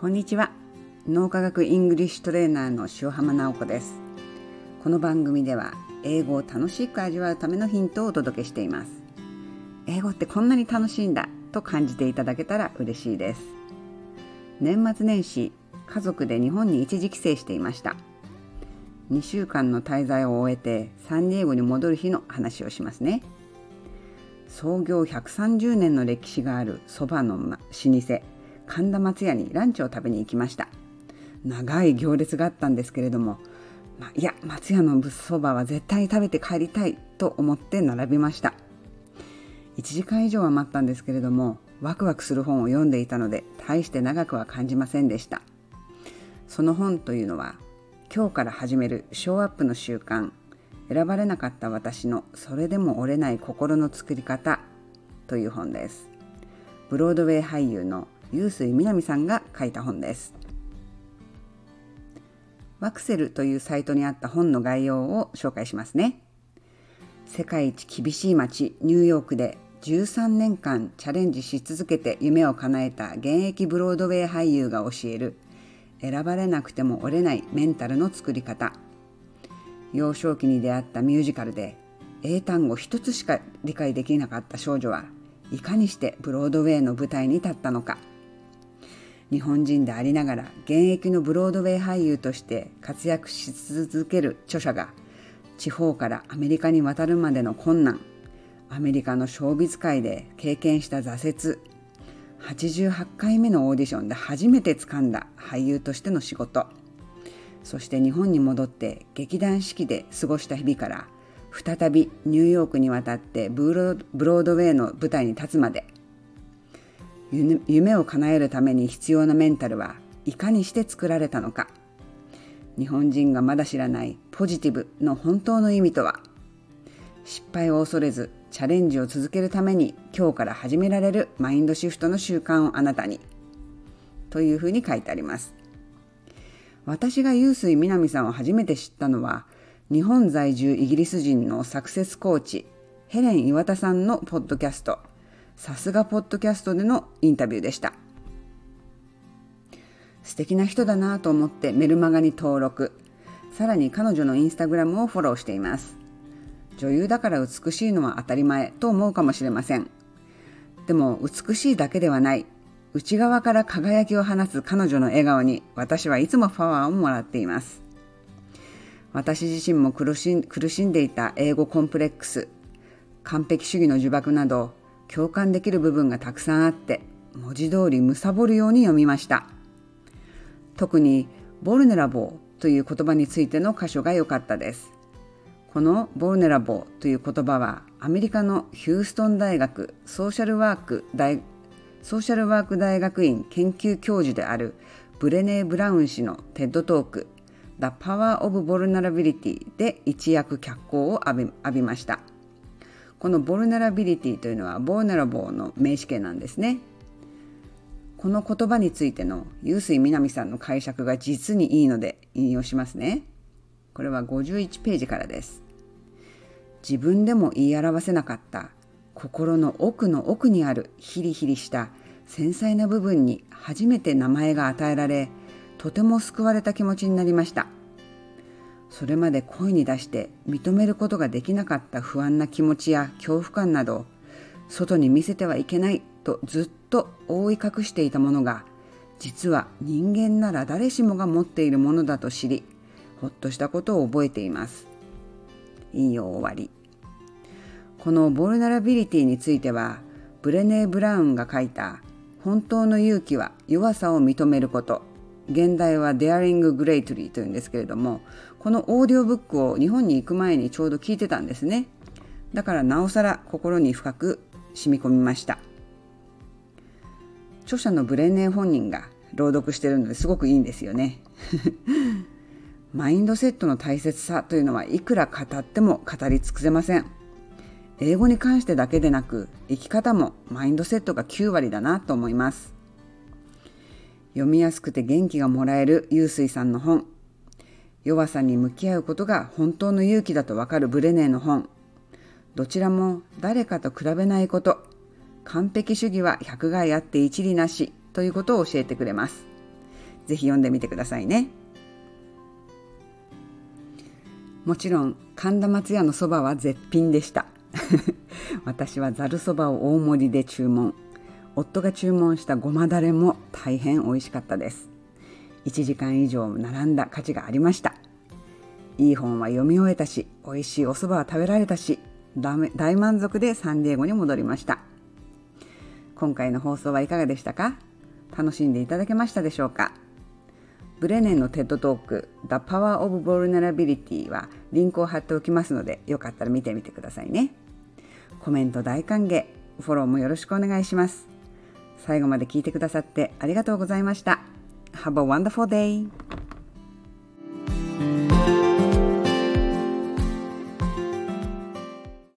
こんにちは。脳科学イングリッシュトレーナーの塩浜直子です。この番組では英語を楽しく味わうためのヒントをお届けしています。英語ってこんなに楽しいんだと感じていただけたら嬉しいです。年末年始家族で日本に一時帰省していました。2週間の滞在を終えてサンディエゴに戻る日の話をしますね。創業130年の歴史があるそばの老舗。神田松屋にランチを食べに行きました。長い行列があったんですけれども、ま、いや松屋のそばは絶対に食べて帰りたいと思って並びました。1時間以上は待ったんですけれどもワクワクする本を読んでいたので大して長くは感じませんでした。その本というのは今日から始めるショーアップの習慣選ばれなかった私のそれでも折れない心の作り方という本です。ブロードウェイ俳優の臼井みなみさんが書いた本です。ワクセルというサイトにあった本の概要を紹介しますね。世界一厳しい街ニューヨークで13年間チャレンジし続けて夢を叶えた現役ブロードウェイ俳優が教える。選ばれなくても折れないメンタルの作り方。幼少期に出会ったミュージカルで英単語一つしか理解できなかった少女はいかにしてブロードウェイの舞台に立ったのか。日本人でありながら現役のブロードウェイ俳優として活躍し続ける著者が地方からアメリカに渡るまでの困難アメリカのショービズ界で経験した挫折88回目のオーディションで初めて掴んだ俳優としての仕事そして日本に戻って劇団四季で過ごした日々から再びニューヨークに渡ってブロードウェイの舞台に立つまで夢を叶えるために必要なメンタルはいかにして作られたのか。日本人がまだ知らないポジティブの本当の意味とは。失敗を恐れずチャレンジを続けるために今日から始められるマインドシフトの習慣をあなたに。というふうに書いてあります。私が臼井みなみさんを初めて知ったのは日本在住イギリス人のサクセスコーチヘレン岩田さんのポッドキャスト。さすがポッドキャストでのインタビューでした。素敵な人だなと思ってメルマガに登録。さらに彼女のインスタグラムをフォローしています。女優だから美しいのは当たり前と思うかもしれません。でも美しいだけではない。内側から輝きを放つ彼女の笑顔に私はいつもパワーをもらっています。私自身も苦しんでいた英語コンプレックス。完璧主義の呪縛など共感できる部分がたくさんあって文字通り貪るように読みました特にボルネラボーという言葉についての箇所が良かったですこのボルネラボーという言葉はアメリカのヒューストン大学ソーシャルワーク大ソーシャルワーク大学院研究教授であるブレネー・ブラウン氏の TED Talk The Power of Vulnerability で一躍脚光を浴びました。この vulnerability というのは vulnerable の名詞形なんですね。この言葉についての臼井みなみさんの解釈が実にいいので引用しますね。これは51ページからです。自分でも言い表せなかった心の奥の奥にあるヒリヒリした繊細な部分に初めて名前が与えられとても救われた気持ちになりました。それまで声に出して認めることができなかった不安な気持ちや恐怖感など外に見せてはいけないとずっと覆い隠していたものが実は人間なら誰しもが持っているものだと知りほっとしたことを覚えています。引用終わり。このボルナラビリティについてはブレネー・ブラウンが書いた本当の勇気は弱さを認めること。現代は Daring Greatly というんですけれどもこのオーディオブックを日本に行く前にちょうど聞いてたんですね。だからなおさら心に深く染み込みました。著者のブレネー本人が朗読してるのですごくいいんですよね。マインドセットの大切さというのはいくら語っても語り尽くせません。英語に関してだけでなく生き方もマインドセットが9割だなと思います。読みやすくて元気がもらえるゆうすいさんの本。弱さに向き合うことが本当の勇気だとわかるブレネーの本。どちらも誰かと比べないこと。完璧主義は百害あって一理なしということを教えてくれます。ぜひ読んでみてくださいね。もちろん神田松屋のそばは絶品でした。私はざるそばを大盛りで注文。夫が注文したごまだれも大変美味しかったです。1時間以上並んだ価値がありました。いい本は読み終えたし美味しいお蕎麦は食べられたし大満足でサンディエゴに戻りました。今回の放送はいかがでしたか？楽しんでいただけましたでしょうか？ブレネンのテッドトーク The Power of Vulnerability はリンクを貼っておきますのでよかったら見てみてくださいね。コメント大歓迎、フォローもよろしくお願いします。最後まで聞いてくださってありがとうございました。Have a wonderful day!